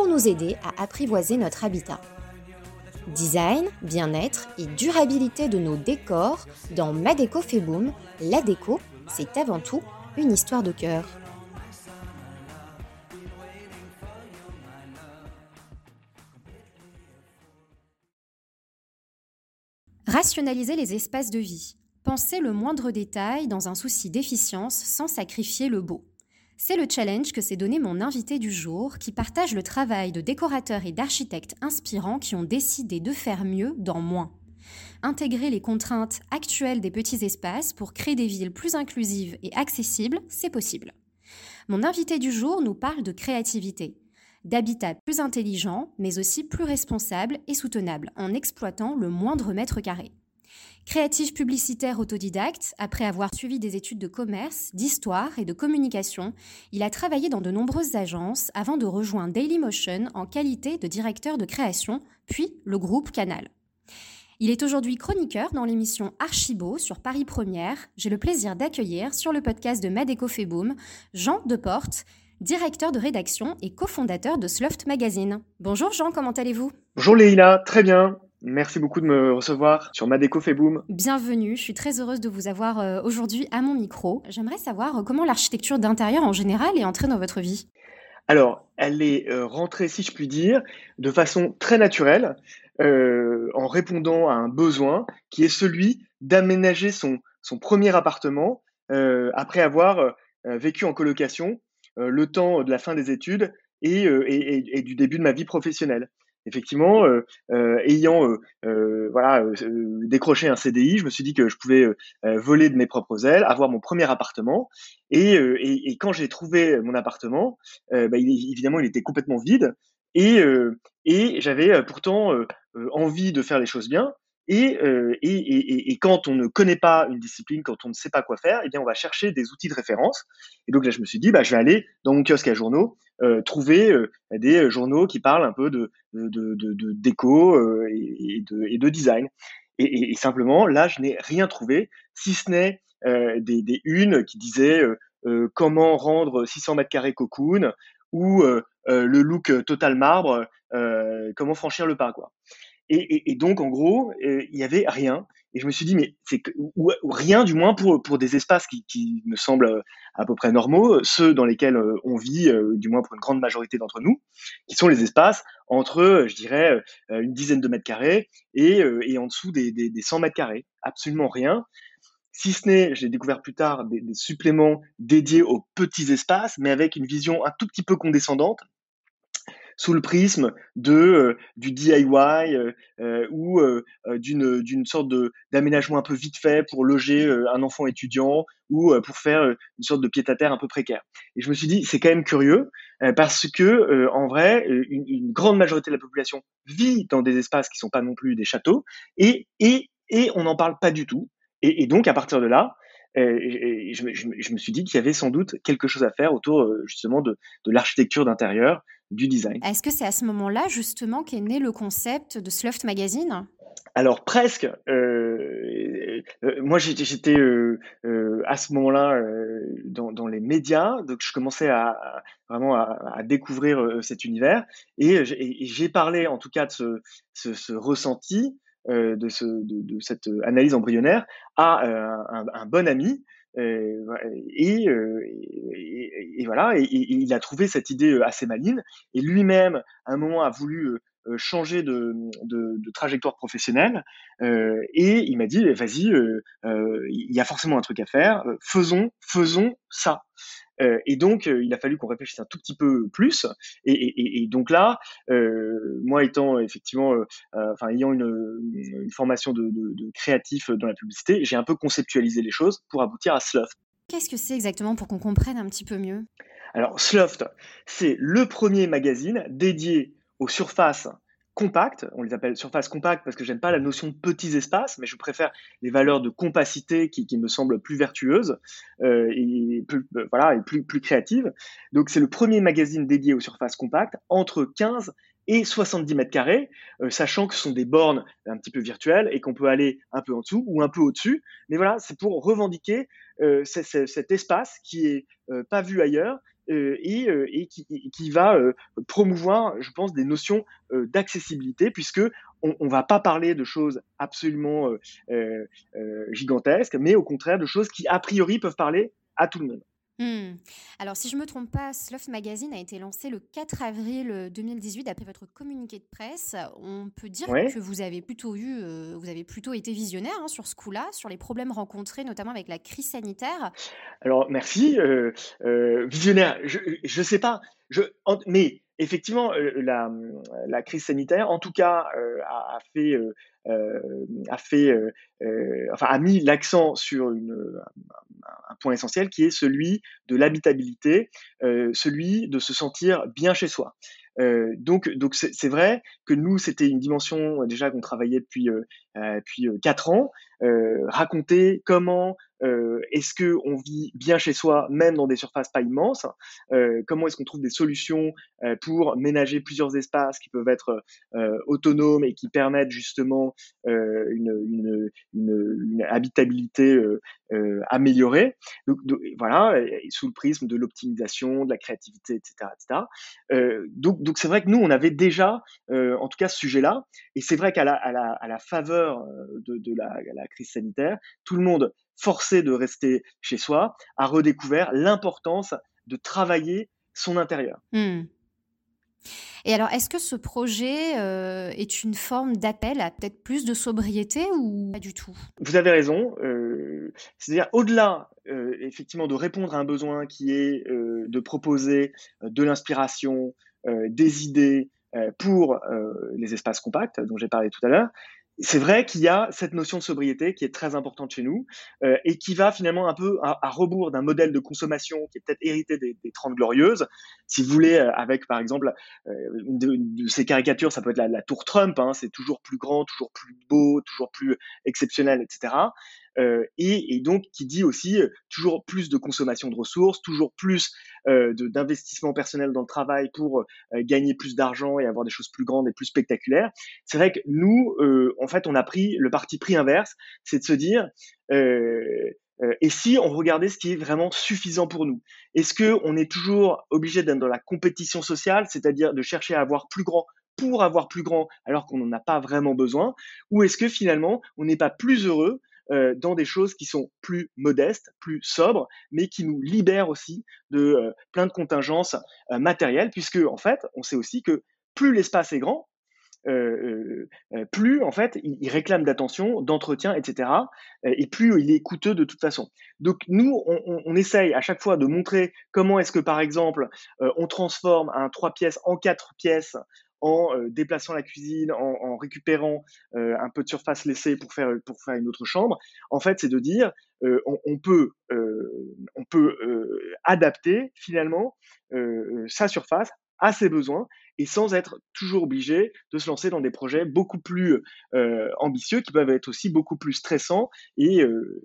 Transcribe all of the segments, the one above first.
pour nous aider à apprivoiser notre habitat. Design, bien-être et durabilité de nos décors dans Ma la déco, c'est avant tout une histoire de cœur. Rationaliser les espaces de vie. Penser le moindre détail dans un souci d'efficience sans sacrifier le beau. C'est le challenge que s'est donné mon invité du jour, qui partage le travail de décorateurs et d'architectes inspirants qui ont décidé de faire mieux dans moins. Intégrer les contraintes actuelles des petits espaces pour créer des villes plus inclusives et accessibles, c'est possible. Mon invité du jour nous parle de créativité, d'habitat plus intelligent, mais aussi plus responsable et soutenable, en exploitant le moindre mètre carré. Créatif publicitaire autodidacte, après avoir suivi des études de commerce, d'histoire et de communication, il a travaillé dans de nombreuses agences avant de rejoindre Dailymotion en qualité de directeur de création, puis le groupe Canal. Il est aujourd'hui chroniqueur dans l'émission Archibo sur Paris Première. J'ai le plaisir d'accueillir sur le podcast de Madeco Boom Jean Deporte, directeur de rédaction et cofondateur de Sloft Magazine. Bonjour Jean, comment allez-vous? Bonjour Leïla, très bien. Merci beaucoup de me recevoir sur Madeco fait boom. Bienvenue, je suis très heureuse de vous avoir euh, aujourd'hui à mon micro. J'aimerais savoir euh, comment l'architecture d'intérieur en général est entrée dans votre vie? Alors, elle est euh, rentrée, si je puis dire, de façon très naturelle, en répondant à un besoin qui est celui d'aménager son, son premier appartement après avoir vécu en colocation le temps de la fin des études et, et, du début de ma vie professionnelle effectivement, euh, euh, ayant euh, décroché un CDI, je me suis dit que je pouvais voler de mes propres ailes, avoir mon premier appartement. Et, et, quand j'ai trouvé mon appartement, bah, évidemment, il était complètement vide. Et j'avais pourtant envie de faire les choses bien. Euh, et, quand on ne connaît pas une discipline, quand on ne sait pas quoi faire, eh bien, on va chercher des outils de référence. Et donc là, je me suis dit, bah, je vais aller dans mon kiosque à journaux, euh, trouver euh, des journaux qui parlent un peu de, déco et, de, et de design. Et, simplement, là, je n'ai rien trouvé, si ce n'est des, des unes qui disaient comment rendre 600 mètres carrés cocoon ou le look total marbre, comment franchir le pas, quoi. Et, donc, en gros, euh, il y avait rien. Et je me suis dit, mais rien du moins pour, pour des espaces qui, me semblent euh, à peu près normaux, ceux dans lesquels euh, on vit, du moins pour une grande majorité d'entre nous, qui sont les espaces entre, je dirais, une dizaine de mètres carrés et, et en dessous des, des, des 100 mètres carrés. Absolument rien. Si ce n'est, j'ai découvert plus tard, des suppléments dédiés aux petits espaces, mais avec une vision un tout petit peu condescendante, sous le prisme de euh, du DIY euh, euh, ou d'une d'une sorte de d'aménagement un peu vite fait pour loger un enfant étudiant ou pour faire une sorte de pied-à-terre un peu précaire. Et je me suis dit c'est quand même curieux parce que en vrai une, grande majorité de la population vit dans des espaces qui sont pas non plus des châteaux et et et on n'en parle pas du tout. Et, donc à partir de là, et, je, je, je, me suis dit qu'il y avait sans doute quelque chose à faire autour justement de, de l'architecture d'intérieur, du design. Est-ce que c'est à ce moment-là justement qu'est né le concept de Sloft Magazine? Alors presque. Euh, euh, moi, j'étais euh, à ce moment-là dans, les médias, donc je commençais à, vraiment à, découvrir cet univers et j'ai parlé en tout cas de ce, ressenti, de, ce, de, cette analyse embryonnaire à un, un, bon ami euh, et, euh, voilà, et, il a trouvé cette idée euh, assez maligne. Et lui-même, à un moment, a voulu changer de, de, trajectoire professionnelle. Euh, et il m'a dit, vas-y, il y a forcément un truc à faire. faisons, faisons ça. Euh, et donc, euh, il a fallu qu'on réfléchisse un tout petit peu plus. Et, donc là, euh, moi étant effectivement, enfin ayant une, formation de, créatif dans la publicité, j'ai un peu conceptualisé les choses pour aboutir à Sloft. Qu'est-ce que c'est exactement pour qu'on comprenne un petit peu mieux? Alors, Sloft, c'est le premier magazine dédié aux surfaces compactes. On les appelle surfaces compactes parce que j'aime pas la notion de petits espaces, mais je préfère les valeurs de compacité qui, me semblent plus vertueuses euh, et plus, euh, voilà et plus créatives. Donc c'est le premier magazine dédié aux surfaces compactes entre 15 et 70 mètres carrés, euh, sachant que ce sont des bornes un petit peu virtuelles et qu'on peut aller un peu en dessous ou un peu au-dessus. Mais voilà, c'est pour revendiquer cet espace qui est pas vu ailleurs euh, euh, et, qui, va euh, promouvoir, je pense, des notions d'accessibilité, puisque on, ne va pas parler de choses absolument gigantesques, mais au contraire de choses qui, a priori, peuvent parler à tout le monde. Hmm. Alors, si je ne me trompe pas, Slough Magazine a été lancé le 4 avril 2018 après votre communiqué de presse. On peut dire que vous avez plutôt eu, euh, vous avez plutôt été visionnaire hein, sur ce coup-là, sur les problèmes rencontrés, notamment avec la crise sanitaire. Alors, merci. Euh, euh, visionnaire, je ne sais pas. Je, mais effectivement, la, la, crise sanitaire, en tout cas, a, mis l'accent sur un point essentiel qui est celui de l'habitabilité, euh, celui de se sentir bien chez soi. Euh, donc, c'est vrai que nous, c'était une dimension euh, déjà qu'on travaillait depuis depuis quatre ans. raconter comment est-ce que on vit bien chez soi, même dans des surfaces pas immenses? comment est-ce qu'on trouve des solutions pour ménager plusieurs espaces qui peuvent être autonomes et qui permettent justement une, une, une, habitabilité améliorée? Donc, voilà, sous le prisme de l'optimisation, de la créativité, etc., etc. donc donc c'est vrai que nous, on avait déjà, euh, en tout cas, ce sujet-là. Et c'est vrai qu'à la, à la, à la, faveur euh, de, de la, la, crise sanitaire, tout le monde, forcé de rester chez soi, a redécouvert l'importance de travailler son intérieur. Mmh. Et alors, est-ce que ce projet euh, est une forme d'appel à peut-être plus de sobriété ou pas du tout? Vous avez raison. Euh, C'est-à-dire, au-delà, euh, effectivement, de répondre à un besoin qui est de proposer de l'inspiration, des idées pour les espaces compacts dont j'ai parlé tout à l'heure, c'est vrai qu'il y a cette notion de sobriété qui est très importante chez nous euh, et qui va finalement un peu à, rebours d'un modèle de consommation qui est peut-être hérité des, des 30 glorieuses. Si vous voulez, avec par exemple euh, une, de, ces caricatures, ça peut être la, la tour Trump, hein, c'est toujours plus grand, toujours plus beau, toujours plus exceptionnel, etc. Euh, et, donc qui dit aussi toujours plus de consommation de ressources, toujours plus euh, d'investissement personnel dans le travail pour euh, gagner plus d'argent et avoir des choses plus grandes et plus spectaculaires. C'est vrai que nous, euh, en fait, on a pris le parti pris inverse, c'est de se dire et si on regardait ce qui est vraiment suffisant pour nous? Est-ce que on est toujours obligé d'être dans la compétition sociale, c'est-à-dire de chercher à avoir plus grand pour avoir plus grand alors qu'on n'en a pas vraiment besoin? Ou est-ce que finalement on n'est pas plus heureux euh, dans des choses qui sont plus modestes, plus sobres, mais qui nous libèrent aussi de euh, plein de contingences euh, matérielles, puisque en fait, on sait aussi que plus l'espace est grand, plus en fait il, réclame d'attention, d'entretien, etc. et plus il est coûteux de toute façon. Donc nous, on, on essaye à chaque fois de montrer comment est-ce que par exemple on transforme un trois pièces en quatre pièces en euh, déplaçant la cuisine, en, récupérant euh, un peu de surface laissée pour faire, pour faire une autre chambre. En fait, c'est de dire, euh, on, peut, on peut adapter finalement sa surface à ses besoins et sans être toujours obligé de se lancer dans des projets beaucoup plus ambitieux qui peuvent être aussi beaucoup plus stressants et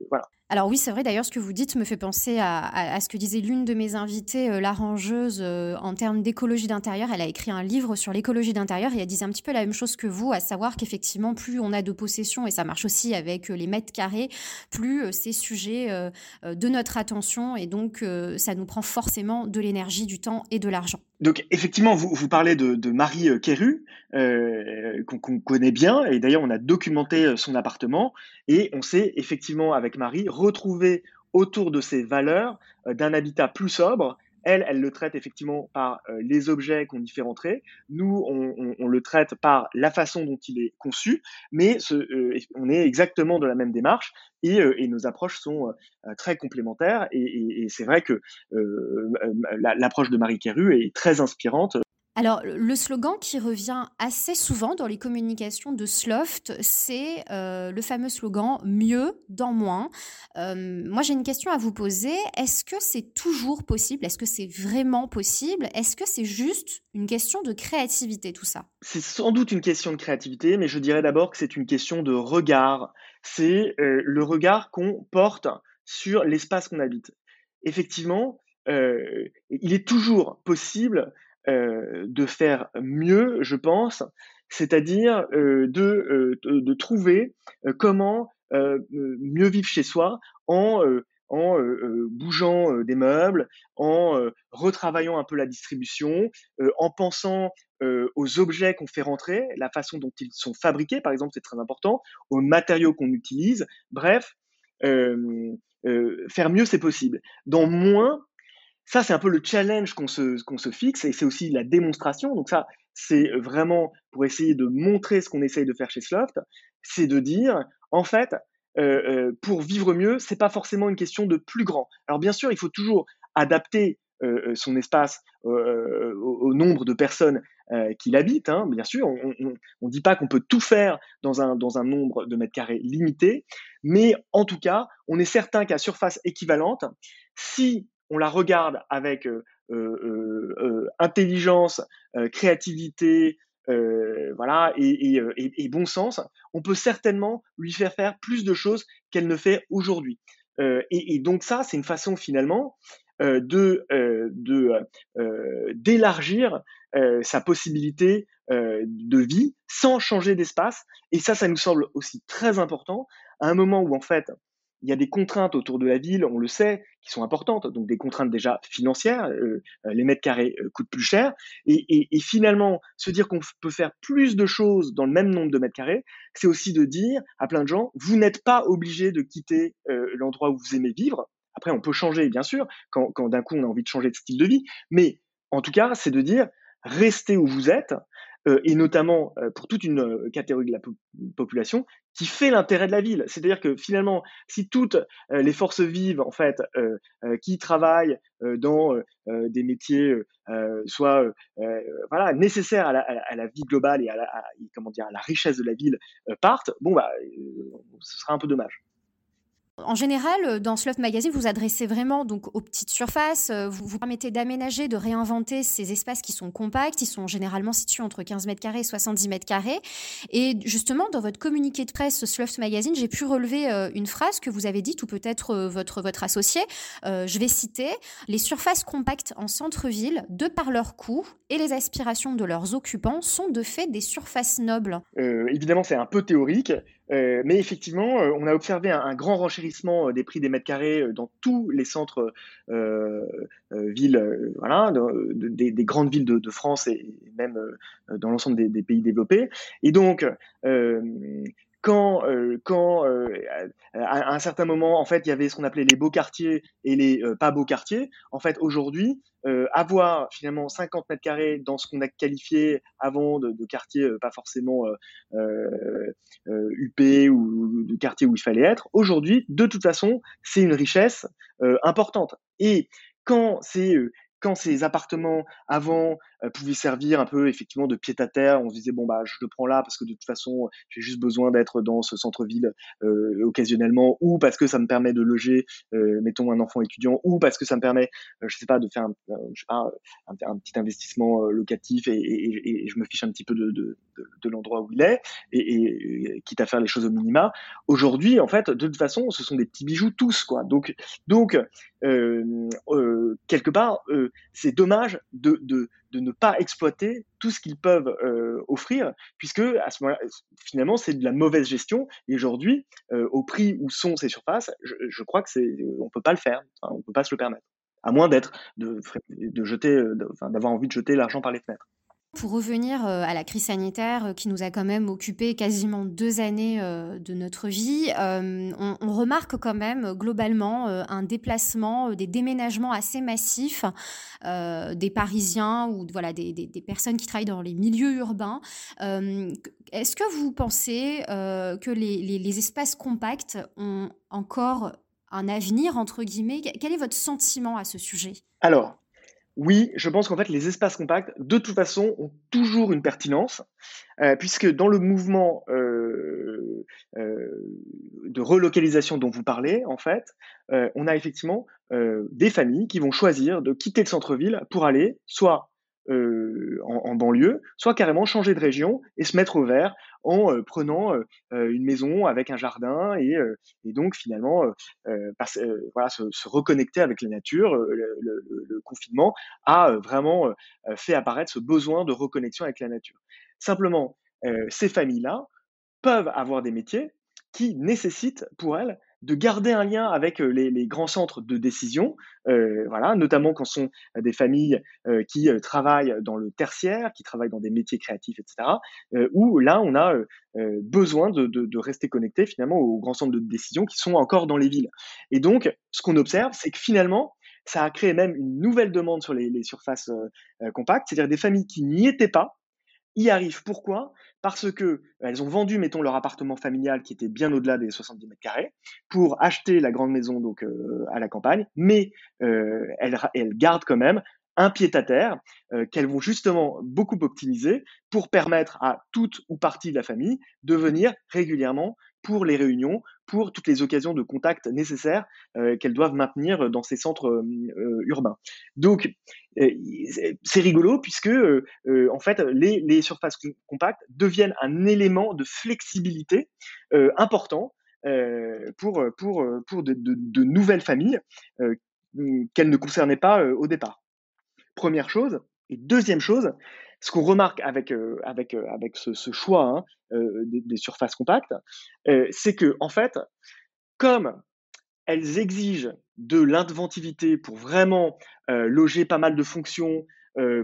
voilà. Alors oui, c'est vrai d'ailleurs, ce que vous dites me fait penser à, ce que disait l'une de mes invitées, euh, l'arrangeuse, euh, en termes d'écologie d'intérieur. Elle a écrit un livre sur l'écologie d'intérieur et elle disait un petit peu la même chose que vous, à savoir qu'effectivement, plus on a de possessions, et ça marche aussi avec euh, les mètres carrés, plus c'est sujet de notre attention et donc ça nous prend forcément de l'énergie, du temps et de l'argent. Donc effectivement, vous, vous parlez de, Marie Kéru, qu'on connaît bien, et d'ailleurs on a documenté son appartement, et on sait effectivement avec Marie retrouver autour de ces valeurs euh, d'un habitat plus sobre. Elle, elle le traite effectivement par euh, les objets qu'on y fait rentrer. Nous, on, le traite par la façon dont il est conçu, mais euh, on est exactement de la même démarche et, nos approches sont très complémentaires. Et, c'est vrai que l'approche de Marie Kéru est très inspirante Alors, le slogan qui revient assez souvent dans les communications de Sloft, c'est euh, le fameux slogan mieux dans moins. Euh, moi, j'ai une question à vous poser. Est-ce que c'est toujours possible? Est-ce que c'est vraiment possible? Est-ce que c'est juste une question de créativité, tout ça? C'est sans doute une question de créativité, mais je dirais d'abord que c'est une question de regard. C'est euh, le regard qu'on porte sur l'espace qu'on habite. Effectivement, il est toujours possible euh, de faire mieux, je pense, c'est-à-dire euh, de, euh, de, trouver comment mieux vivre chez soi en en bougeant des meubles, en retravaillant un peu la distribution, en pensant aux objets qu'on fait rentrer, la façon dont ils sont fabriqués, par exemple, c'est très important, aux matériaux qu'on utilise. Bref, faire mieux, c'est possible. Dans moins, ça, c'est un peu le challenge qu'on se, qu'on se fixe et c'est aussi la démonstration. Donc ça, c'est vraiment pour essayer de montrer ce qu'on essaye de faire chez Sloft, c'est de dire, en fait, euh, euh, pour vivre mieux, c'est pas forcément une question de plus grand. Alors bien sûr, il faut toujours adapter euh, son espace au, nombre de personnes qui l'habitent. Hein, bien sûr, on ne dit pas qu'on peut tout faire dans un, dans un nombre de mètres carrés limité, mais en tout cas, on est certain qu'à surface équivalente, si on la regarde avec euh, euh, euh, intelligence, créativité, voilà, et, bon sens, on peut certainement lui faire faire plus de choses qu'elle ne fait aujourd'hui. Et, donc ça, c'est une façon finalement de d'élargir sa possibilité de vie sans changer d'espace. Et ça, ça nous semble aussi très important à un moment où en fait il y a des contraintes autour de la ville, on le sait, qui sont importantes, donc des contraintes déjà financières, euh, euh, les mètres carrés euh, coûtent plus cher, et, finalement, se dire qu'on peut faire plus de choses dans le même nombre de mètres carrés, c'est aussi de dire à plein de gens, vous n'êtes pas obligé de quitter l'endroit où vous aimez vivre. Après, on peut changer, bien sûr, quand, quand d'un coup on a envie de changer de style de vie, mais en tout cas, c'est de dire, restez où vous êtes, euh, et notamment euh, pour toute une euh, catégorie de la population qui fait l'intérêt de la ville. C'est-à-dire que finalement, si toutes les forces vives, en fait, qui travaillent dans des métiers soit voilà nécessaires à la, à la, vie globale et à la, comment dire à la richesse de la ville partent, bon bah, ce sera un peu dommage. En général, euh, dans Sloth Magazine, vous adressez vraiment donc aux petites surfaces. Euh, vous vous permettez d'aménager, de réinventer ces espaces qui sont compacts. Ils sont généralement situés entre 15 mètres carrés et 70 mètres carrés. Et justement, dans votre communiqué de presse Sloth Magazine, j'ai pu relever euh, une phrase que vous avez dite, ou peut-être votre, votre associé. je vais citer Les surfaces compactes en centre-ville, de par leur coût et les aspirations de leurs occupants, sont de fait des surfaces nobles. évidemment, c'est un peu théorique. Euh, mais effectivement, euh, on a observé un, grand renchérissement euh, des prix des mètres carrés dans tous les centres villes, des, grandes villes de, France et même dans l'ensemble des, des, pays développés. Et donc, quand, euh, quand euh, à, un certain moment, en fait, il y avait ce qu'on appelait les beaux quartiers et les euh, pas beaux quartiers. En fait, aujourd'hui, avoir finalement 50 mètres carrés dans ce qu'on a qualifié avant de, de quartiers pas forcément UP ou de quartiers où il fallait être, aujourd'hui, de toute façon, c'est une richesse importante. Et quand c'est quand ces appartements avant euh, pouvaient servir un peu effectivement de pied à terre, on se disait bon bah je le prends là parce que de toute façon j'ai juste besoin d'être dans ce centre-ville euh, occasionnellement, ou parce que ça me permet de loger, euh, mettons un enfant étudiant, ou parce que ça me permet, je sais pas, de faire un, je sais pas, un, petit investissement locatif et, je me fiche un petit peu de, de, de, l'endroit où il est, et, quitte à faire les choses au minima. Aujourd'hui, en fait, de toute façon, ce sont des petits bijoux tous quoi. Donc donc quelque part c'est dommage de, de, de, ne pas exploiter tout ce qu'ils peuvent euh, offrir, puisque à ce moment-là, finalement, c'est de la mauvaise gestion. Et aujourd'hui, euh, au prix où sont ces surfaces, je, crois que c'est, on peut pas le faire, on peut pas se le permettre, à moins d'être, de, de jeter, d'avoir envie de jeter l'argent par les fenêtres. Pour revenir euh, à la crise sanitaire euh, qui nous a quand même occupé quasiment deux années euh, de notre vie, on, remarque quand même globalement un déplacement, des déménagements assez massifs des Parisiens ou voilà, des, personnes qui travaillent dans les milieux urbains. Est-ce que vous pensez que les, les espaces compacts ont encore un avenir, entre guillemets? Quel est votre sentiment à ce sujet? Alors, Oui, je pense qu'en fait, les espaces compacts, de toute façon, ont toujours une pertinence, euh, puisque dans le mouvement euh, euh, de relocalisation dont vous parlez, en fait, on a effectivement des familles qui vont choisir de quitter le centre-ville pour aller soit euh, en, banlieue, soit carrément changer de région et se mettre au vert en euh, prenant euh, une maison avec un jardin et, donc finalement voilà, se, reconnecter avec la nature. Le, le confinement a vraiment fait apparaître ce besoin de reconnexion avec la nature. Simplement, ces familles-là peuvent avoir des métiers qui nécessitent pour elles de garder un lien avec les, grands centres de décision, voilà, notamment quand ce sont des familles qui travaillent dans le tertiaire, qui travaillent dans des métiers créatifs, etc., où là, on a besoin de, rester connecté finalement aux grands centres de décision qui sont encore dans les villes. Et donc, ce qu'on observe, c'est que finalement, ça a créé même une nouvelle demande sur les surfaces compactes, c'est-à-dire des familles qui n'y étaient pas, y arrivent. Pourquoi? Parce que euh, elles ont vendu, mettons, leur appartement familial qui était bien au-delà des 70 mètres carrés pour acheter la grande maison donc euh, à la campagne, mais euh, elles, gardent quand même un pied-à-terre qu'elles vont justement beaucoup optimiser pour permettre à toute ou partie de la famille de venir régulièrement pour les réunions, pour toutes les occasions de contact nécessaires euh, qu'elles doivent maintenir dans ces centres euh, urbains. Donc, c'est rigolo puisque en fait les, surfaces compactes deviennent un élément de flexibilité important pour, pour, pour de, de nouvelles familles qu'elles ne concernaient pas au départ. Première chose. Et deuxième chose, ce qu'on remarque avec, euh, avec, euh, avec ce, choix hein, euh, des, surfaces compactes, c'est que en fait, comme elles exigent de l'inventivité pour vraiment loger pas mal de fonctions,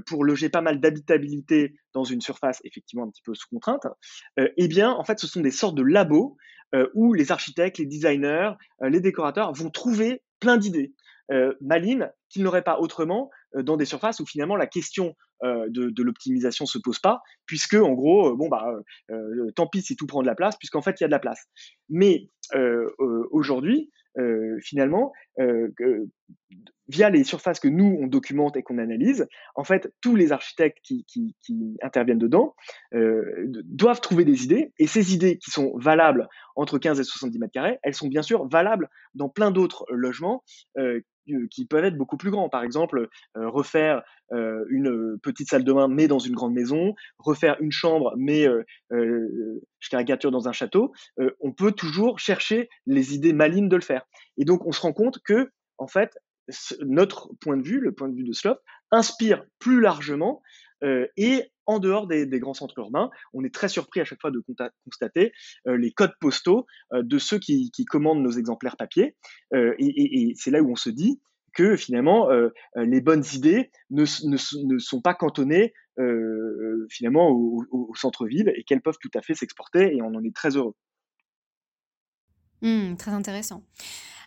pour loger pas mal d'habitabilité dans une surface effectivement un petit peu sous contrainte, eh bien, en fait, ce sont des sortes de labos où les architectes, les designers, les décorateurs vont trouver plein d'idées malines qu'ils n'auraient pas autrement dans des surfaces où finalement la question euh, de, de l'optimisation se pose pas, puisque en gros, euh, bon bah, tant pis si tout prend de la place, puisqu'en fait il y a de la place. Mais aujourd'hui, finalement, via les surfaces que nous on documente et qu'on analyse, en fait, tous les architectes qui, interviennent dedans euh, doivent trouver des idées, et ces idées qui sont valables entre 15 et 70 mètres carrés, elles sont bien sûr valables dans plein d'autres logements euh, qui peuvent être beaucoup plus grands. Par exemple, euh, refaire euh, une petite salle de bain mais dans une grande maison, refaire une chambre mais euh, je caricature dans un château. on peut toujours chercher les idées malines de le faire. Et donc on se rend compte que en fait notre point de vue, le point de vue de Slope, inspire plus largement et en dehors des, grands centres urbains, on est très surpris à chaque fois de constater euh, les codes postaux euh, de ceux qui, commandent nos exemplaires papier. Euh, et, c'est là où on se dit que finalement, les bonnes idées ne, ne, ne sont pas cantonnées finalement au, au centre-ville et qu'elles peuvent tout à fait s'exporter et on en est très heureux. Mmh, très intéressant.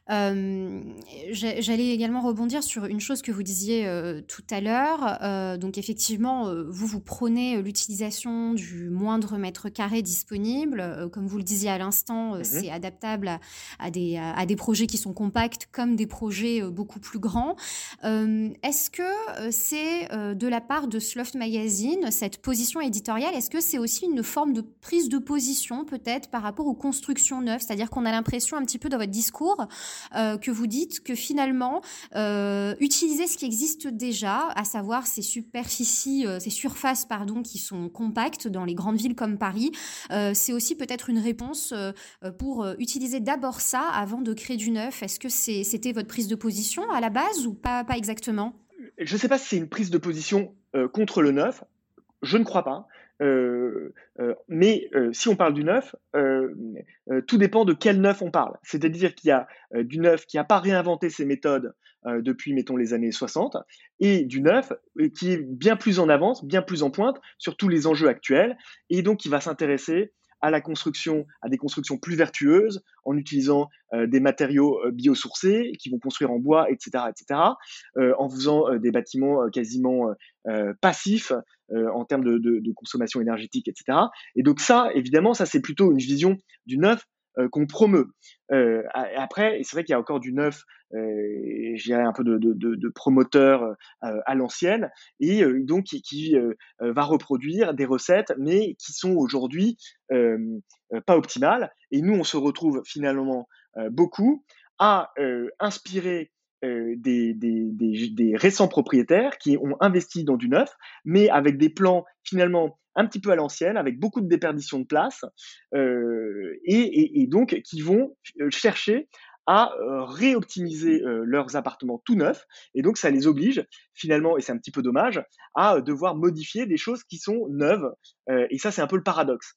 J'allais également rebondir sur une chose que vous disiez tout à l'heure. donc effectivement, vous, vous prenez l'utilisation du moindre mètre carré disponible. comme vous le disiez à l'instant, mmh c'est adaptable à, des, à, des, projets qui sont compacts comme des projets beaucoup plus grands. est-ce que c'est de la part de Sloft Magazine, cette position éditoriale, est-ce que c'est aussi une forme de prise de position peut-être par rapport aux constructions neuves? C'est-à-dire qu'on a l'impression un petit peu dans votre discours euh, que vous dites que finalement, euh, utiliser ce qui existe déjà, à savoir ces superficies, euh, ces surfaces pardon, qui sont compactes dans les grandes villes comme Paris, c'est aussi peut-être une réponse pour utiliser d'abord ça avant de créer du neuf. Est-ce que c'était votre prise de position à la base ou pas, pas exactement? Je ne sais pas si c'est une prise de position contre le neuf. Je ne crois pas. Euh, euh, mais euh, si on parle du neuf, tout dépend de quel neuf on parle. C'est-à-dire qu'il y a du neuf qui n'a pas réinventé ses méthodes depuis, mettons, les années 60, et du neuf qui est bien plus en avance, bien plus en pointe sur tous les enjeux actuels, et donc qui va s'intéresser à la construction, à des constructions plus vertueuses, en utilisant euh, des matériaux euh, biosourcés qui vont construire en bois, etc., etc., euh, en faisant des bâtiments quasiment passifs en termes de, de, de, consommation énergétique, etc. Et donc ça, évidemment, ça c'est plutôt une vision du neuf qu'on promeut. après, c'est vrai qu'il y a encore du neuf, je dirais un peu de, promoteur à l'ancienne, et donc qui, va reproduire des recettes, mais qui sont aujourd'hui pas optimales. Et nous, on se retrouve finalement beaucoup à inspirer des, récents propriétaires qui ont investi dans du neuf, mais avec des plans finalement un petit peu à l'ancienne, avec beaucoup de déperdition de place, euh, et, donc qui vont chercher à réoptimiser leurs appartements tout neufs, et donc ça les oblige finalement, et c'est un petit peu dommage, à devoir modifier des choses qui sont neuves, et ça c'est un peu le paradoxe.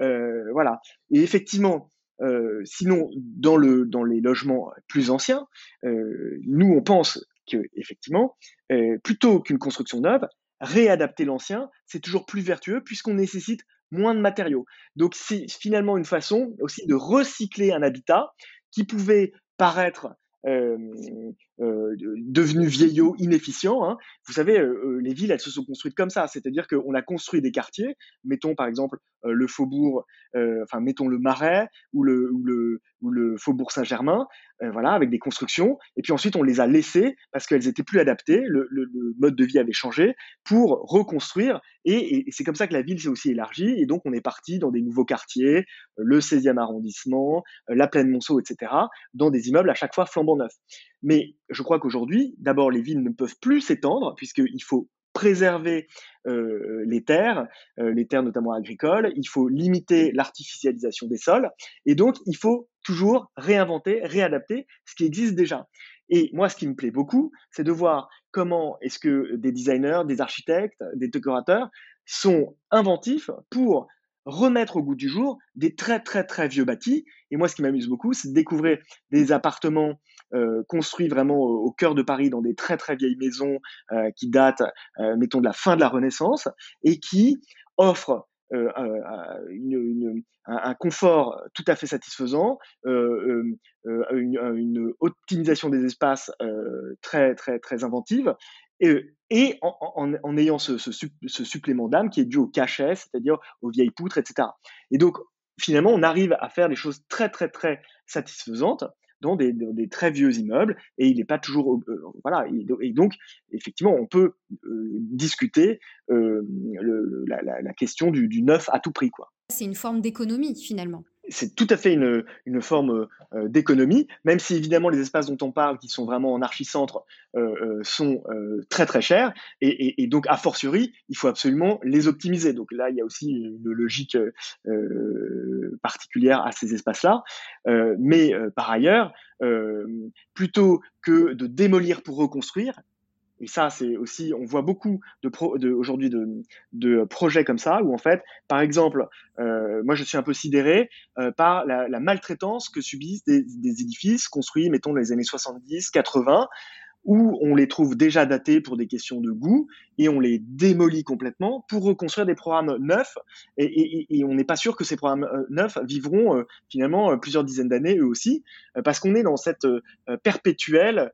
voilà. Et effectivement, euh, sinon, dans, le, dans les logements plus anciens, euh, nous, on pense que effectivement, euh, plutôt qu'une construction neuve, réadapter l'ancien, c'est toujours plus vertueux puisqu'on nécessite moins de matériaux. Donc, c'est finalement une façon aussi de recycler un habitat qui pouvait paraître euh, euh, devenu vieillot, inefficient. Hein. Vous savez, euh, les villes, elles se sont construites comme ça, c'est-à-dire qu'on a construit des quartiers, mettons par exemple le faubourg, enfin mettons le Marais ou le, ou le, ou le faubourg Saint-Germain, voilà, avec des constructions, et puis ensuite on les a laissées parce qu'elles étaient plus adaptées, le, mode de vie avait changé, pour reconstruire, et, c'est comme ça que la ville s'est aussi élargie, et donc on est parti dans des nouveaux quartiers, le 16e arrondissement, la Plaine Monceau, etc., dans des immeubles à chaque fois flambant neufs. Mais je crois qu'aujourd'hui, d'abord, les villes ne peuvent plus s'étendre, puisqu'il faut préserver euh, les terres, euh, les terres notamment agricoles, il faut limiter l'artificialisation des sols, et donc il faut toujours réinventer, réadapter ce qui existe déjà. Et moi, ce qui me plaît beaucoup, c'est de voir comment est-ce que des designers, des architectes, des décorateurs sont inventifs pour remettre au goût du jour des très très très vieux bâtis. Et moi, ce qui m'amuse beaucoup, c'est de découvrir des appartements euh, construits vraiment au, cœur de Paris dans des très très vieilles maisons euh, qui datent, euh, mettons, de la fin de la Renaissance et qui offrent un, confort tout à fait satisfaisant, une, optimisation des espaces très très très inventive et, en, ayant ce, ce, ce supplément d'âme qui est dû au cachet, c'est-à-dire aux vieilles poutres, etc. Et donc, finalement, on arrive à faire des choses très, très, très satisfaisantes dans des, très vieux immeubles et il n'est pas toujours euh, voilà et, donc effectivement on peut euh, discuter euh, la, question du, du neuf à tout prix quoi. C'est une forme d'économie finalement c'est tout à fait une, forme euh, d'économie, même si évidemment les espaces dont on parle, qui sont vraiment en archicentre, euh, euh, sont très très chers, et, et, donc a fortiori, il faut absolument les optimiser. Donc là, il y a aussi une logique particulière à ces espaces-là, mais par ailleurs, plutôt que de démolir pour reconstruire, et ça, c'est aussi, on voit beaucoup aujourd'hui de, projets comme ça, où en fait, par exemple, euh, moi je suis un peu sidéré euh, par la, maltraitance que subissent des, édifices construits, mettons, dans les années 70, 80, où on les trouve déjà datés pour des questions de goût, et on les démolit complètement pour reconstruire des programmes neufs, et, on n'est pas sûr que ces programmes euh, neufs vivront finalement plusieurs dizaines d'années eux aussi, parce qu'on est dans cette perpétuelle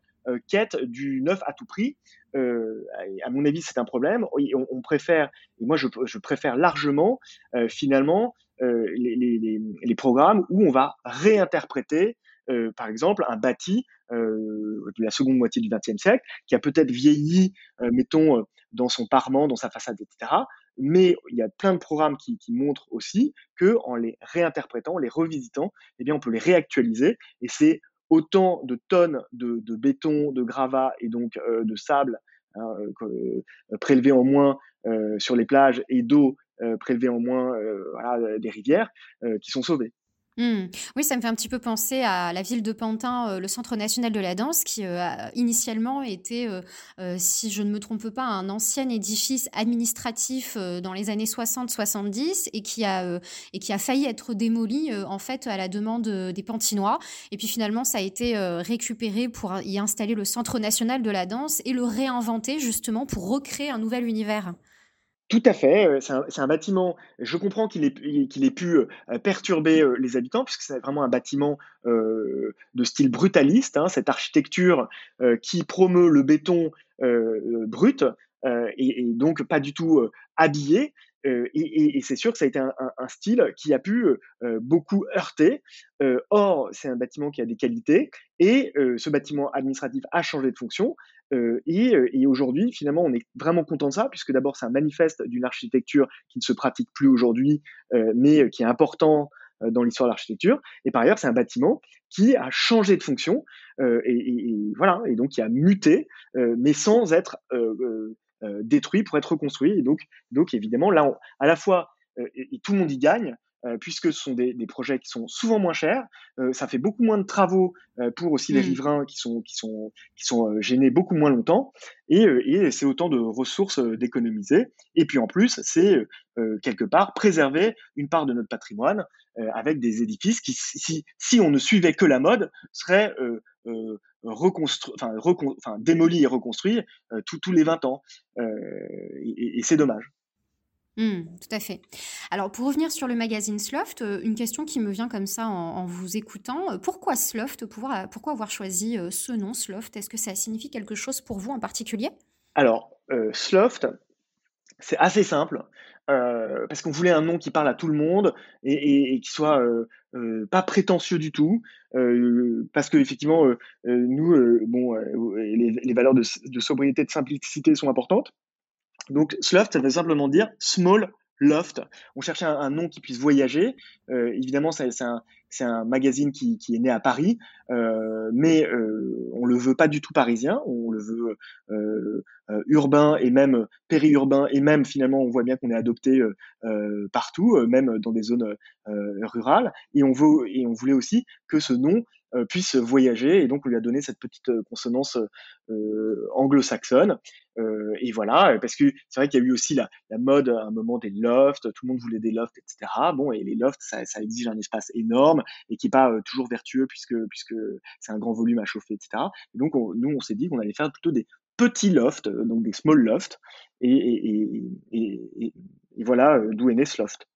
quête du neuf à tout prix. Euh, à mon avis, c'est un problème. On, préfère, et moi je, préfère largement euh, finalement euh, les, programmes où on va réinterpréter, euh, par exemple, un bâti de la seconde moitié du XXe siècle qui a peut-être vieilli, mettons, dans son parement, dans sa façade, etc. Mais il y a plein de programmes qui, qui montrent aussi que en les réinterprétant, en les revisitant, eh bien, on peut les réactualiser. Et c'est autant de tonnes de, béton, de gravats et donc euh, de sable hein, euh, prélevés en moins euh, sur les plages et d'eau prélevée en moins des rivières qui sont sauvées. Mmh. Oui, ça me fait un petit peu penser à la ville de Pantin, euh, le Centre national de la danse, qui euh, a initialement été, euh, si je ne me trompe pas, un ancien édifice administratif dans les années 60-70 et qui a et qui a failli être démoli en fait à la demande des Pantinois. Et puis finalement, ça a été récupéré pour y installer le Centre national de la danse et le réinventer justement pour recréer un nouvel univers. Tout à fait. Euh, c'est un, un, bâtiment. Je comprends qu'il ait, pu euh, perturber euh, les habitants, puisque c'est vraiment un bâtiment euh, de style brutaliste. Hein, cette architecture euh, qui promeut le béton euh, brut et, et, donc pas du tout habillé. et, c'est sûr que ça a été un, style qui a pu beaucoup heurter. or, c'est un bâtiment qui a des qualités et ce bâtiment administratif a changé de fonction. Et, et aujourd'hui, finalement, on est vraiment content de ça, puisque d'abord, c'est un manifeste d'une architecture qui ne se pratique plus aujourd'hui, mais qui est important dans l'histoire de l'architecture. Et par ailleurs, c'est un bâtiment qui a changé de fonction et, voilà, et donc qui a muté, mais sans être détruit pour être reconstruit. Et donc, donc évidemment, là, à la fois, et, tout le monde y gagne, euh, puisque ce sont des, des, projets qui sont souvent moins chers. Euh, ça fait beaucoup moins de travaux euh, pour aussi les mmh. riverains qui sont, qui sont, qui sont gênés beaucoup moins longtemps. Et, et c'est autant de ressources d'économiser. Et puis en plus, c'est quelque part préserver une part de notre patrimoine avec des édifices qui, si, si on ne suivait que la mode, seraient enfin, démolis et reconstruits tous les 20 ans. et, et c'est dommage. Mmh, tout à fait. Alors, pour revenir sur le magazine Sloft, euh, une question qui me vient comme ça en, vous écoutant. Euh, pourquoi Sloft Pourquoi, avoir choisi euh, ce nom, Sloft Est-ce que ça signifie quelque chose pour vous en particulier? Alors, Sloft, c'est assez simple. parce qu'on voulait un nom qui parle à tout le monde et, qui soit pas prétentieux du tout, parce que effectivement, nous, bon, les, valeurs de, sobriété, de simplicité sont importantes. Donc, Sloft, ça veut simplement dire small loft. On cherchait un, nom qui puisse voyager. Euh, évidemment, c'est un, magazine qui, est né à Paris, euh, mais euh, on le veut pas du tout parisien. On le veut euh, urbain et même périurbain et même finalement, on voit bien qu'on est adopté partout, même dans des zones rurales. Et on voulait aussi que ce nom puisse voyager. Et donc, on lui a donné cette petite euh, consonance euh, anglo-saxonne. et voilà, parce que c'est vrai qu'il y a eu aussi la, la, mode à un moment des lofts, tout le monde voulait des lofts, etc. Bon, et les lofts, ça, ça exige un espace énorme et qui n'est pas toujours vertueux puisque, puisque c'est un grand volume à chauffer, etc. Et donc, nous, on s'est dit qu'on allait faire plutôt des petits lofts, donc des small lofts. Et, et, et, et voilà d'où est né ce loft.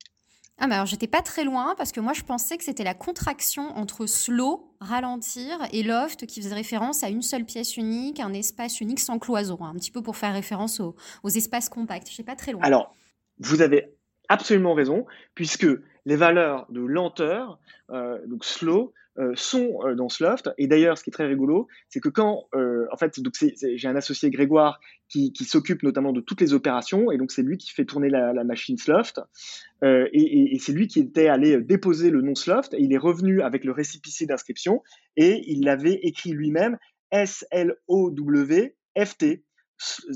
Ah, mais alors j'étais pas très loin parce que moi je pensais que c'était la contraction entre slow, ralentir, et loft qui faisait référence à une seule pièce unique, un espace unique sans cloison, hein, un petit peu pour faire référence aux, espaces compacts. Je suis pas très loin. Alors, vous avez absolument raison, puisque les valeurs de lenteur, euh, donc slow, euh, sont euh, dans Sloft. Et d'ailleurs, ce qui est très rigolo, c'est que quand, en fait, j'ai un associé Grégoire qui, s'occupe notamment de toutes les opérations, et donc c'est lui qui fait tourner la, machine Sloft. Et, c'est lui qui était allé déposer le nom Sloft. Et il est revenu avec le récipicier d'inscription et il l'avait écrit lui-même S-L-O-W-F-T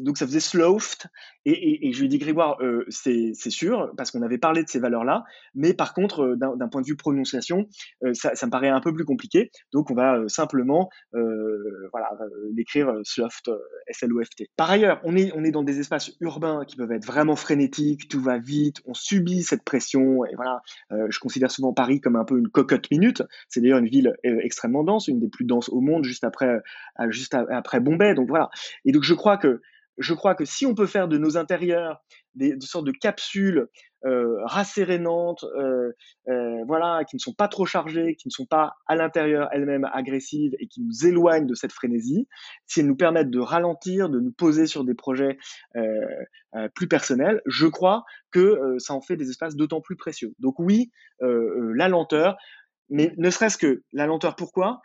donc ça faisait Sloft. Et, et, je lui dit, Grégoire, euh, c'est sûr, parce qu'on avait parlé de ces valeurs-là, mais par contre, euh, d'un point de vue prononciation, euh, ça, ça, me paraît un peu plus compliqué. Donc on va simplement voilà, l'écrire Sloft, S-L-O-F-T. Par ailleurs, on est, on est dans des espaces urbains qui peuvent être vraiment frénétiques, tout va vite, on subit cette pression. Et voilà, je considère souvent Paris comme un peu une cocotte minute. C'est d'ailleurs une ville extrêmement dense, une des plus denses au monde, juste après, juste après Bombay. Donc voilà. Et donc je crois que je crois que si on peut faire de nos intérieurs des, sortes de capsules euh, rassérénantes, euh, euh, voilà, qui ne sont pas trop chargées, qui ne sont pas à l'intérieur elles-mêmes agressives et qui nous éloignent de cette frénésie, si elles nous permettent de ralentir, de nous poser sur des projets plus personnels, je crois que ça en fait des espaces d'autant plus précieux. Donc oui, la lenteur, mais ne serait-ce que la lenteur, pourquoi?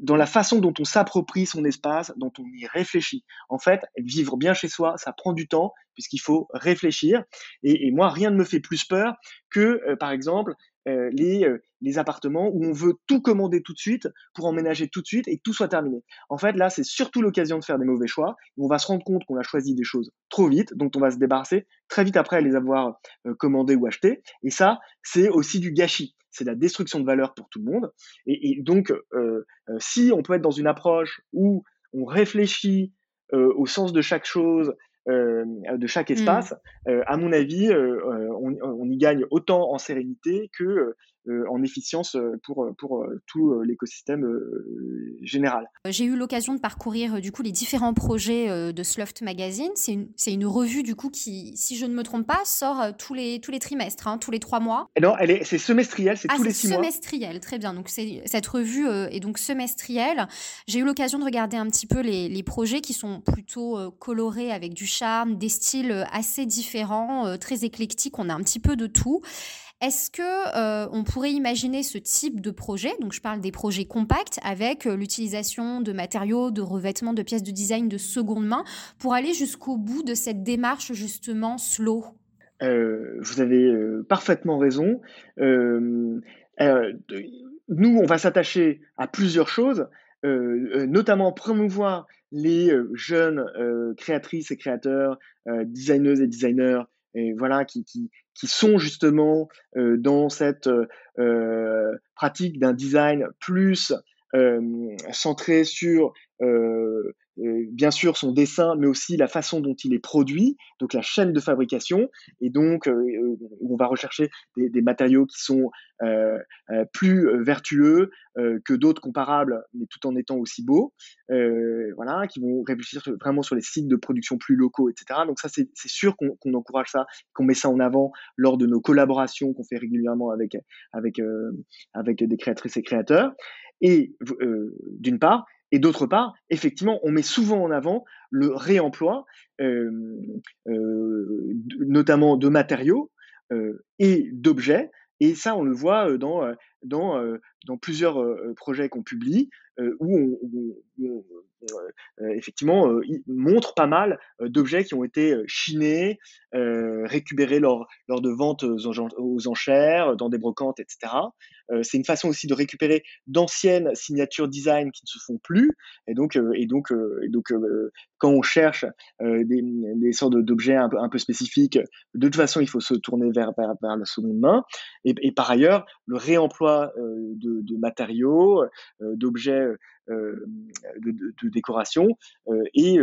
Dans la façon dont on s'approprie son espace, dont on y réfléchit. En fait, vivre bien chez soi, ça prend du temps puisqu'il faut réfléchir. Et, moi, rien ne me fait plus peur que, euh, par exemple, euh, les, les appartements où on veut tout commander tout de suite pour emménager tout de suite et que tout soit terminé. En fait, là, c'est surtout l'occasion de faire des mauvais choix. On va se rendre compte qu'on a choisi des choses trop vite, dont on va se débarrasser très vite après les avoir commandées ou achetées. Et ça, c'est aussi du gâchis c'est la destruction de valeur pour tout le monde. Et, donc, euh, euh, si on peut être dans une approche où on réfléchit euh, au sens de chaque chose, de chaque mmh. espace, à mon avis, on, y gagne autant en sérénité que en efficience pour, pour tout l'écosystème général. J'ai eu l'occasion de parcourir du coup les différents projets de Sloft Magazine. C'est une, une, revue du coup qui, si je ne me trompe pas, sort tous les, tous les trimestres, hein, tous les trois mois. Non, elle est, c'est semestriel, c'est ah, tous les six mois. semestriel, très bien. Donc cette revue est donc semestrielle. J'ai eu l'occasion de regarder un petit peu les, les projets qui sont plutôt colorés avec du charme, des styles assez différents, très éclectiques. On a un petit peu de tout. Est-ce que euh, on pourrait imaginer ce type de projet? Donc, je parle des projets compacts avec euh, l'utilisation de matériaux, de revêtements, de pièces de design de seconde main pour aller jusqu'au bout de cette démarche justement slow? Euh, vous avez parfaitement raison. nous, on va s'attacher à plusieurs choses, notamment promouvoir les jeunes créatrices et créateurs, designeuses et designers voilà, qui, qui sont justement euh, dans cette euh, pratique d'un design plus euh, centré sur bien sûr son dessin, mais aussi la façon dont il est produit, donc la chaîne de fabrication, et donc on va rechercher des, matériaux qui sont euh, euh, plus vertueux euh, que d'autres comparables, mais tout en étant aussi beaux, voilà, qui vont réfléchir vraiment sur les sites de production plus locaux, etc. Donc ça, c'est sûr qu'on encourage ça, qu'on met ça en avant lors de nos collaborations qu'on fait régulièrement avec avec avec des créatrices et créateurs. Et d'une part, et d'autre part, effectivement, on met souvent en avant le réemploi, euh, euh, notamment de matériaux euh, et d'objets. Et ça, on le voit dans, dans, dans plusieurs projets qu'on publie, où on, effectivement montre pas mal d'objets qui ont été chinés, récupérés lors, lors de ventes aux, enchères, dans des brocantes, etc. c'est une façon aussi de récupérer d'anciennes signatures design qui ne se font plus. Et donc, et donc, donc quand on cherche des, sortes d'objets un peu, un peu spécifiques, de toute façon, il faut se tourner vers, vers, la seconde main. Et, par ailleurs, le réemploi de, matériaux, d'objets de, décoration. et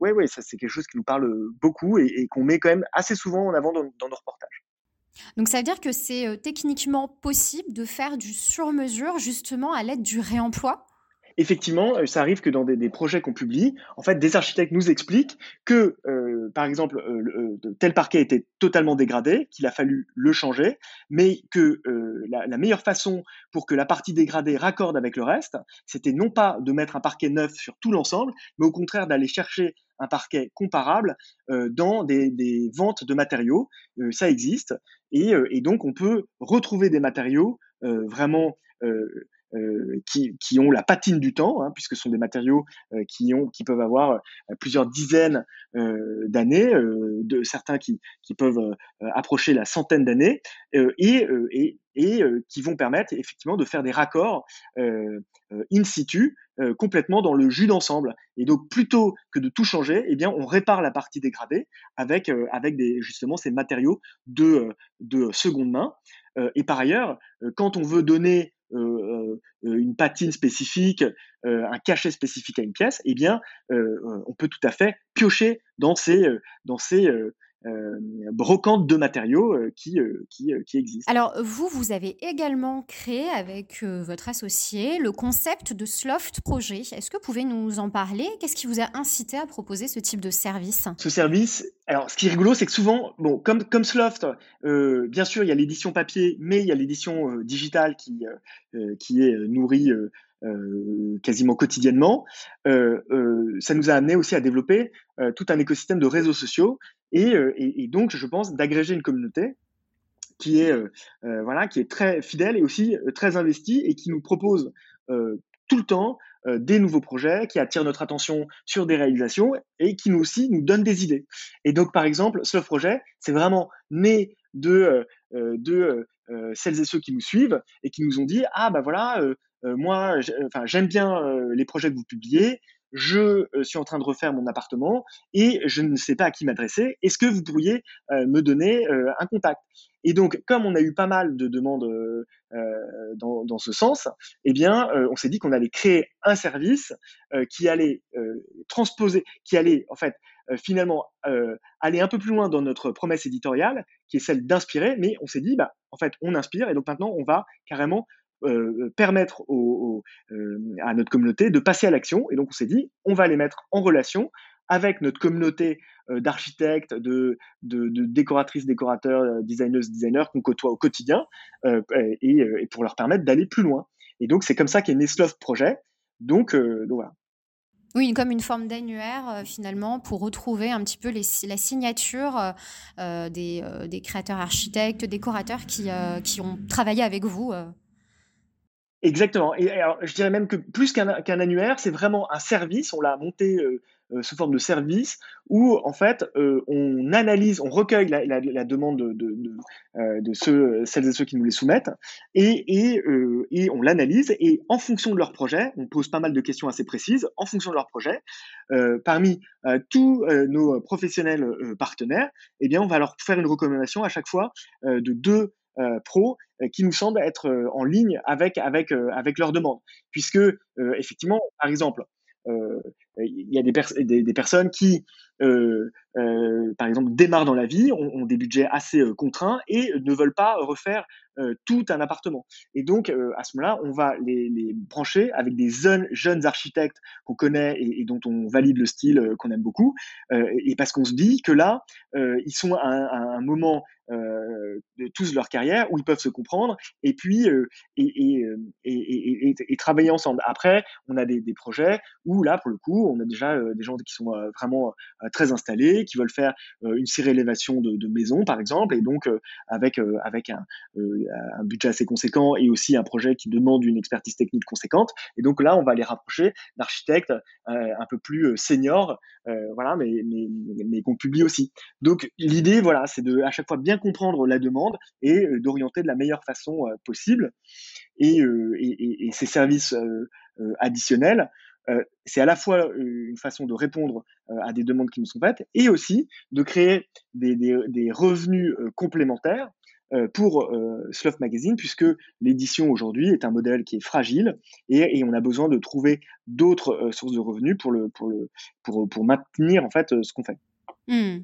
ouais, ouais, ça c'est quelque chose qui nous parle beaucoup et, qu'on met quand même assez souvent en avant dans nos reportages. Donc ça veut dire que c'est techniquement possible de faire du sur-mesure justement à l'aide du réemploi? Effectivement, euh, ça arrive que dans des, projets qu'on publie, en fait, des architectes nous expliquent que, euh, par exemple, euh, tel parquet était totalement dégradé, qu'il a fallu le changer, mais que la, meilleure façon pour que la partie dégradée raccorde avec le reste, c'était non pas de mettre un parquet neuf sur tout l'ensemble, mais au contraire d'aller chercher un parquet comparable dans des, ventes de matériaux. ça existe. Et, donc, on peut retrouver des matériaux vraiment qui, qui, ont la patine du temps, hein, puisque ce sont des matériaux euh, qui, ont, qui peuvent avoir euh, plusieurs dizaines d'années, de certains qui, qui peuvent approcher la centaine d'années, et, et, et qui vont permettre effectivement de faire des raccords in situ complètement dans le jus d'ensemble. Et donc plutôt que de tout changer, eh bien on répare la partie dégradée avec avec des justement ces matériaux de de seconde main. et par ailleurs, quand on veut donner euh, euh, une patine spécifique, euh, un cachet spécifique à une pièce, eh bien, on peut tout à fait piocher dans ces, dans ces euh, brocante de matériaux euh, qui, euh, qui, qui, existent. Alors, vous, vous avez également créé avec votre associé le concept de Sloft Projet. Est-ce que vous pouvez nous en parler? Qu'est-ce qui vous a incité à proposer ce type de service? Ce service, alors ce qui est rigolo, c'est que souvent, bon, comme, comme Sloft, bien sûr, il y a l'édition papier, mais il y a l'édition digitale qui, qui est nourrie quasiment quotidiennement, ça nous a amené aussi à développer tout un écosystème de réseaux sociaux euh, et, donc, je pense d'agréger une communauté qui est, euh, euh, voilà, qui est très fidèle et aussi très investie et qui nous propose tout le temps des nouveaux projets, qui attirent notre attention sur des réalisations et qui nous aussi nous donnent des idées. Et donc, par exemple, ce projet, c'est vraiment né de, de celles et ceux qui nous suivent et qui nous ont dit ah bah voilà moi j'aime bien les projets que vous publiez je euh, suis en train de refaire mon appartement et je ne sais pas à qui m'adresser. Est-ce que vous pourriez euh, me donner euh, un contact? Et donc, comme on a eu pas mal de demandes dans, dans, ce sens, eh bien, on s'est dit qu'on allait créer un service qui allait transposer, qui allait en fait finalement aller un peu plus loin dans notre promesse éditoriale, qui est celle d'inspirer. Mais on s'est dit, bah, en fait, on inspire et donc maintenant, on va carrément permettre à notre communauté de passer à l'action. Et donc, on s'est dit, on va les mettre en relation avec notre communauté d'architectes, de, décoratrices, décorateurs, designers, designers qu'on côtoie au quotidien, et, pour leur permettre d'aller plus loin. Et donc, c'est comme ça qu'est né Sloth Projet. Donc, donc voilà. Oui, comme une forme d'annuaire euh, finalement pour retrouver un petit peu la signature euh, euh, des, des, créateurs architectes, décorateurs qui, qui ont travaillé avec vous. Exactement. Et je dirais même que plus qu'un annuaire, c'est vraiment un service. On l'a monté euh, sous forme de service où en fait euh, on analyse, on recueille la, demande de, euh, celles et ceux qui nous les soumettent et, et, et on l'analyse et en fonction de leur projet, on pose pas mal de questions assez précises, en fonction de leur projet, parmi tous nos professionnels partenaires, eh bien on va leur faire une recommandation à chaque fois de deux pros qui nous semblent être en ligne avec avec avec leurs demandes. Puisque effectivement par exemple euh, il y a des, personnes qui, euh, euh, par exemple, démarrent dans la vie, ont, des budgets assez euh, contraints et ne veulent pas refaire euh, tout un appartement. Et donc, euh, à ce moment-là, on va les, brancher avec des jeunes, jeunes architectes qu'on connaît et, dont on valide le style qu'on aime beaucoup. et parce qu'on se dit que là, ils sont à un, moment euh, de tous leur carrière où ils peuvent se comprendre et puis euh, et, et, travailler ensemble. Après, on a des, projets où là, pour le coup, on a déjà des gens qui sont vraiment très installés, qui veulent faire une surélévation de, de maisons, par exemple, et donc avec avec un, budget assez conséquent et aussi un projet qui demande une expertise technique conséquente. Et donc là, on va les rapprocher d'architectes un peu plus seniors, voilà, mais mais mais qu'on publie aussi. Donc l'idée, voilà, c'est de à chaque fois bien comprendre la demande et euh, d'orienter de la meilleure façon euh, possible. Euh, et, et, ces services additionnels, c'est à la fois une façon de répondre à des demandes qui nous sont faites et aussi de créer des, revenus complémentaires pour euh, Magazine, puisque l'édition aujourd'hui est un modèle qui est fragile et, on a besoin de trouver d'autres sources de revenus pour, le, pour, le, pour maintenir en fait ce qu'on fait. Mmh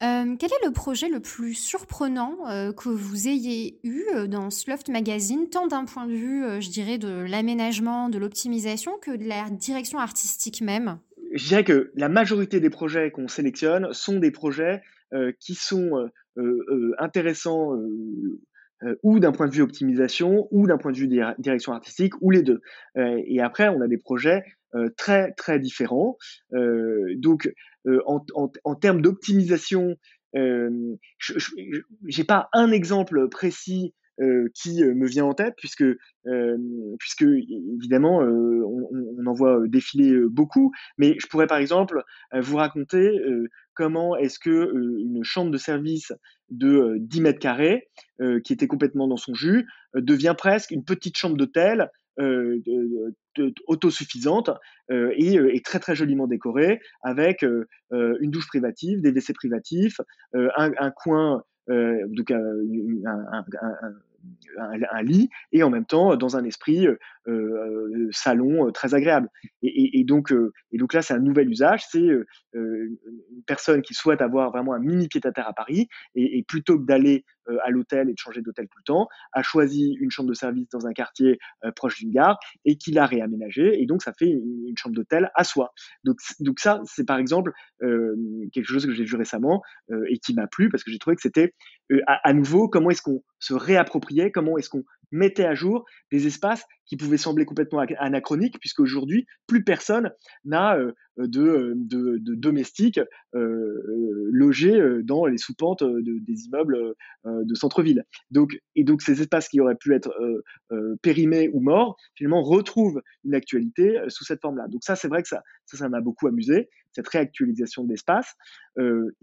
quel est le projet le plus surprenant, que vous ayez eu, dans Sloft Magazine, tant d'un point de vue, je dirais, de l'aménagement, de l'optimisation, que de la direction artistique même? Je dirais que la majorité des projets qu'on sélectionne sont des projets, qui sont, intéressants, ou d'un point de vue optimisation, ou d'un point de vue direction artistique, ou les deux. et après, on a des projets, très, très différents. donc euh, en, termes d'optimisation, euh, je n'ai pas un exemple précis euh, qui me vient en tête, puisque, euh, puisque évidemment, euh, on, on, en voit défiler beaucoup, mais je pourrais par exemple vous raconter comment est-ce que une chambre de service de 10 mètres carrés, qui était complètement dans son jus, devient presque une petite chambre d'hôtel euh, autosuffisante euh, et, euh, et, très très joliment décorée avec une douche privative, des WC privatifs, un, un, coin donc un, un, lit et en même temps dans un esprit euh, euh salon euh, très agréable. Et, donc, euh, et donc là, c'est un nouvel usage. C'est une personne qui souhaite avoir vraiment un mini pied à Paris et, plutôt que d'aller à l'hôtel et de changer d'hôtel tout le temps, a choisi une chambre de service dans un quartier proche d'une gare et qui l'a réaménagé. Et donc, ça fait une, chambre d'hôtel à soi. Donc, donc ça, c'est par exemple quelque chose que j'ai vu récemment et qui m'a plu parce que j'ai trouvé que c'était à, nouveau comment est-ce qu'on se comment est-ce qu'on mettait à jour des espaces qui pouvaient sembler complètement anachroniques, puisque aujourd'hui, plus personne n'a euh, de, euh, de, de, domestiques euh, logés dans les sous-pentes des immeubles de centre-ville. Donc, et donc, ces espaces qui auraient pu être périmés ou morts, finalement, retrouvent une actualité sous cette forme-là. Donc ça, c'est vrai que ça, ça, m'a beaucoup amusé, cette réactualisation d'espace.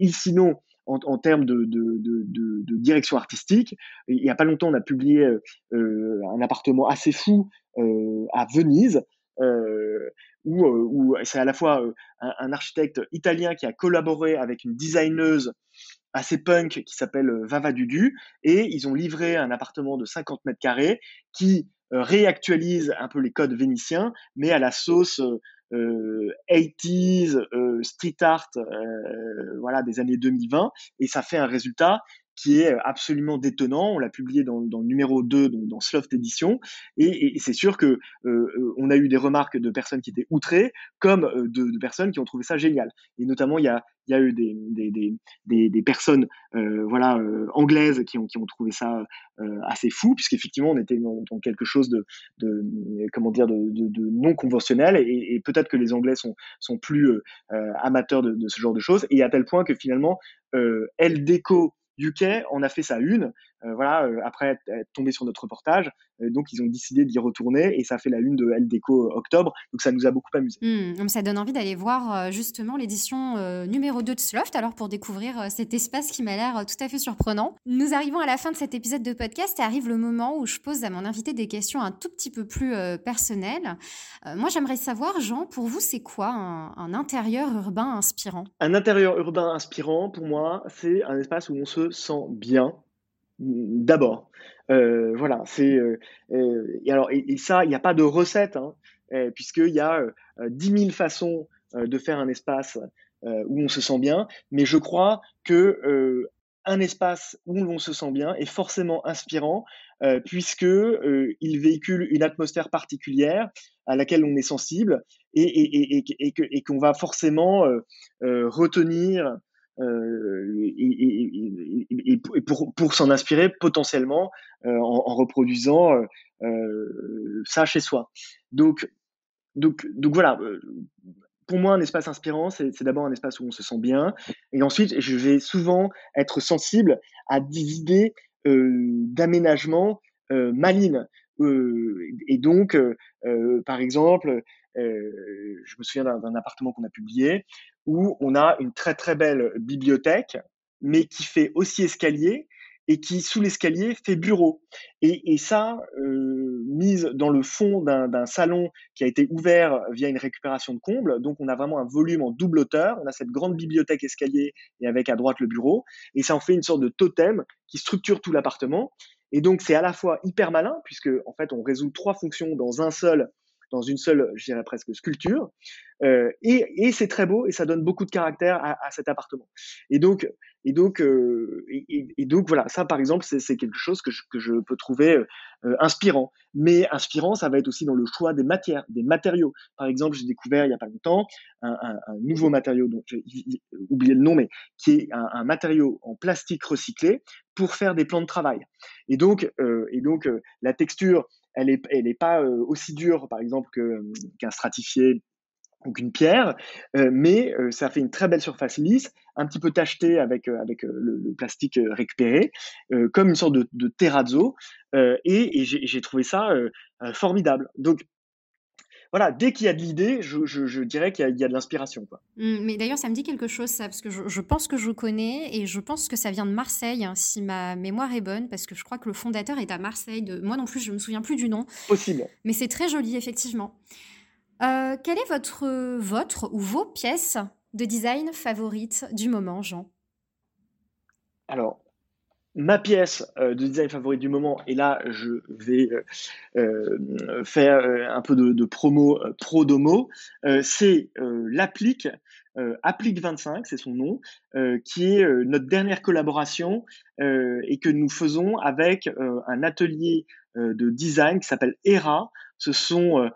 sinon, en, termes de, direction artistique. Il n'y a pas longtemps, on a publié euh, euh, un appartement assez fou euh, à Venise. où, c'est à la fois un, architecte italien qui a collaboré avec une designeuse assez punk qui s'appelle Vava Dudu et ils ont livré un appartement de 50 mètres carrés qui réactualise un peu les codes vénitiens mais à la sauce 80s, euh, euh, street art, euh, voilà, des années 2020, et ça fait un résultat qui est absolument détonnant. On l'a publié dans, le numéro 2, donc dans Sloft Edition, et, c'est sûr que on a eu des remarques de personnes qui étaient outrées, comme de, personnes qui ont trouvé ça génial. Et notamment, il y a, eu des, personnes euh, voilà, euh, anglaises qui ont, trouvé ça euh, assez fou, puisqu'effectivement, on était dans, quelque chose de, comment dire, de, non conventionnel, et, peut-être que les Anglais sont, plus amateurs de, ce genre de choses, et à tel point que finalement, Elle Déco UK en a fait sa une, voilà, euh, après être, tombé sur notre reportage. Euh, donc, ils ont décidé d'y retourner et ça fait la une de Elle Déco octobre. Donc, ça nous a beaucoup amusé. Mmh, ça donne envie d'aller voir justement l'édition numéro 2 de Sloft, alors pour découvrir cet espace qui m'a l'air tout à fait surprenant. Nous arrivons à la fin de cet épisode de podcast et arrive le moment où je pose à mon invité des questions un tout petit peu plus personnelles. moi, j'aimerais savoir, Jean, pour vous, c'est quoi un, un intérieur urbain inspirant? Un intérieur urbain inspirant, pour moi, c'est un espace où on se sent bien, d'abord. Euh, voilà, c'est euh, euh, et alors et, ça, il n'y a pas de recette, hein, puisqu'il y a dix mille façons de faire un espace où on se sent bien, mais je crois que un espace où l'on se sent bien est forcément inspirant puisque il véhicule une atmosphère particulière à laquelle on est sensible et qu'on va forcément retenir euh, et, pour, pour s'en inspirer potentiellement euh, en, reproduisant euh, ça chez soi. Donc, donc, donc voilà, pour moi, un espace inspirant, c'est d'abord un espace où on se sent bien. Et ensuite, je vais souvent être sensible à des idées d'aménagement euh, malines. Et donc, par exemple, je me souviens d'un appartement qu'on a publié où on a une très très belle bibliothèque, mais qui fait aussi escalier et qui, sous l'escalier, fait bureau. Et, ça, euh, mise dans le fond d'un salon qui a été ouvert via une récupération de comble, donc on a vraiment un volume en double hauteur, on a cette grande bibliothèque escalier et avec à droite le bureau, et ça en fait une sorte de totem qui structure tout l'appartement. Et donc c'est à la fois hyper malin, puisque en fait on résout trois fonctions dans un seul dans une seule, je dirais presque, sculpture. Euh, et, c'est très beau et ça donne beaucoup de caractère à, cet appartement. Et donc, et donc, euh, et, donc voilà, ça par exemple, c'est quelque chose que je, que je peux trouver euh, inspirant. Mais inspirant, ça va être aussi dans le choix des matières, des matériaux. Par exemple, j'ai découvert il y a pas longtemps un, nouveau matériau dont j'ai oublié le nom, mais qui est un, un, matériau en plastique recyclé pour faire des plans de travail. Et donc, et donc la texture, elle n'est pas euh, aussi dure, par exemple, qu'un stratifié ou qu'une pierre, mais ça fait une très belle surface lisse, un petit peu tachetée avec, le, plastique récupéré, comme une sorte de, de terrazzo, et, et j'ai trouvé ça formidable. Donc, voilà, dès qu'il y a de l'idée, je, dirais qu'il y, a de l'inspiration. Mmh, mais d'ailleurs, ça me dit quelque chose, ça, parce que je, pense que je connais et je pense que ça vient de Marseille, hein, si ma mémoire est bonne, parce que je crois que le fondateur est à Marseille. De... Moi non plus, je ne me souviens plus du nom. Possible. Mais c'est très joli, effectivement. Euh, quelle est votre, votre ou vos pièces de design favorites du moment, Jean? Alors, ma pièce euh, de design favorite du moment, et là je vais euh, euh, faire un peu de, promo pro domo, c'est l'applique, Applique 25, c'est son nom, qui est notre dernière collaboration et que nous faisons avec un atelier de design qui s'appelle ERA. Ce sont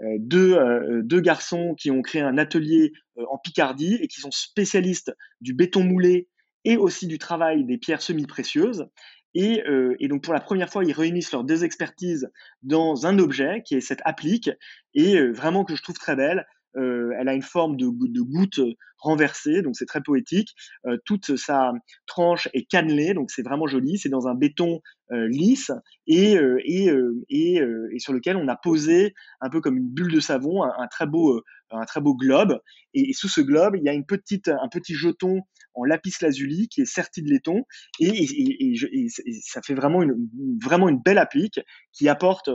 deux garçons qui ont créé un atelier en Picardie et qui sont spécialistes du béton moulé et aussi du travail des pierres semi-précieuses. Et, euh, et, donc pour la première fois, ils réunissent leurs deux expertises dans un objet qui est cette applique, et euh, vraiment que je trouve très belle. Euh, elle a une forme de goutte renversée, donc c'est très poétique. Euh, toute sa tranche est cannelée, donc c'est vraiment joli. C'est dans un béton euh, lisse et, euh, et, et, sur lequel on a posé un peu comme une bulle de savon, un, très beau un très beau globe. Et, sous ce globe, il y a une petite, un petit jeton en lapis lazuli qui est serti de laiton. Et, ça fait vraiment une, vraiment une belle applique qui apporte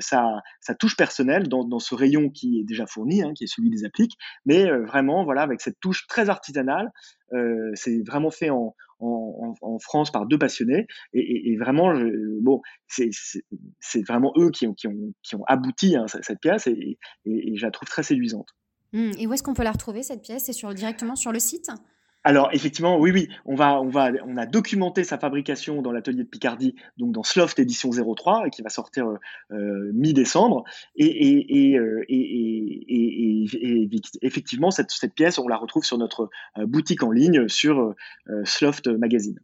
sa, sa, touche personnelle dans, dans, ce rayon qui est déjà fourni, hein, qui est celui des appliques. Mais vraiment, voilà, avec cette touche très artisanale. Euh, c'est vraiment fait en, en, France par deux passionnés. Et, vraiment bon c'est vraiment eux qui ont, qui ont, qui ont abouti hein, cette pièce. Et, et, je la trouve très séduisante. Mmh, et où est-ce qu'on peut la retrouver cette pièce? C'est sur directement sur le site? Alors effectivement, oui, oui, on va, on va, on a documenté sa fabrication dans l'atelier de Picardie, donc dans Sloft édition 03, qui va sortir euh, euh, mi-décembre. Et, euh, effectivement, cette, cette, pièce, on la retrouve sur notre boutique en ligne sur Sloft Magazine.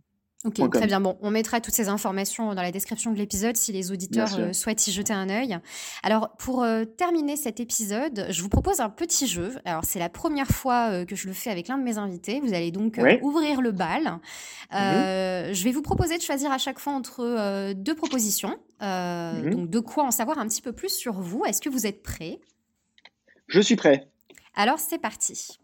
Ok, très bien. Bon, on mettra toutes ces informations dans la description de l'épisode si les auditeurs euh, souhaitent y jeter un œil. Alors, pour euh, terminer cet épisode, je vous propose un petit jeu. Alors, c'est la première fois euh, que je le fais avec l'un de mes invités. Vous allez donc ouvrir le bal. Mhm. Je vais vous proposer de choisir à chaque fois entre deux propositions. Mhm. Donc, de quoi en savoir un petit peu plus sur vous. Est-ce que vous êtes prêt Je suis prêt. Alors, c'est parti.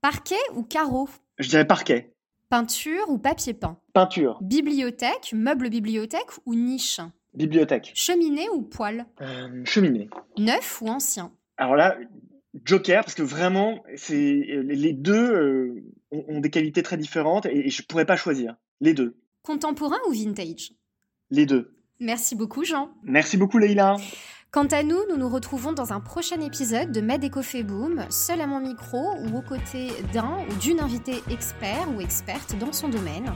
Parquet ou carreau? Je dirais parquet. Peinture ou papier peint? Peinture. Bibliothèque, meuble bibliothèque ou niche? Bibliothèque. Cheminée ou poêle? Euh, Cheminée. Neuf ou ancien? Alors là, Joker, parce que vraiment, c'est les deux euh, ont, des qualités très différentes et, je ne pourrais pas choisir. Les deux. Contemporain ou vintage? Les deux. Merci beaucoup, Jean. Merci beaucoup, Leïla. Quant à nous, nous nous retrouvons dans un prochain épisode de Med Boom, seul à mon micro ou aux côtés d'un ou d'une invitée expert ou experte dans son domaine.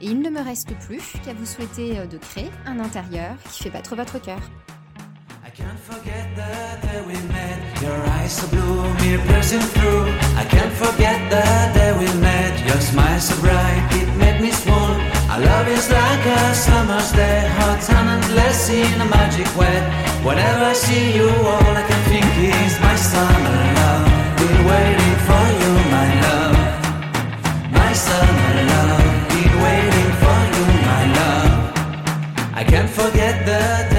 Et il ne me reste plus qu'à vous souhaiter euh, de créer un intérieur qui fait battre votre cœur. Our love is like a summer's day, hot and endless in a magic way. Whenever I see you, all I can think is my summer love. Been waiting for you, my love. My summer love. Been waiting for you, my love. I can't forget the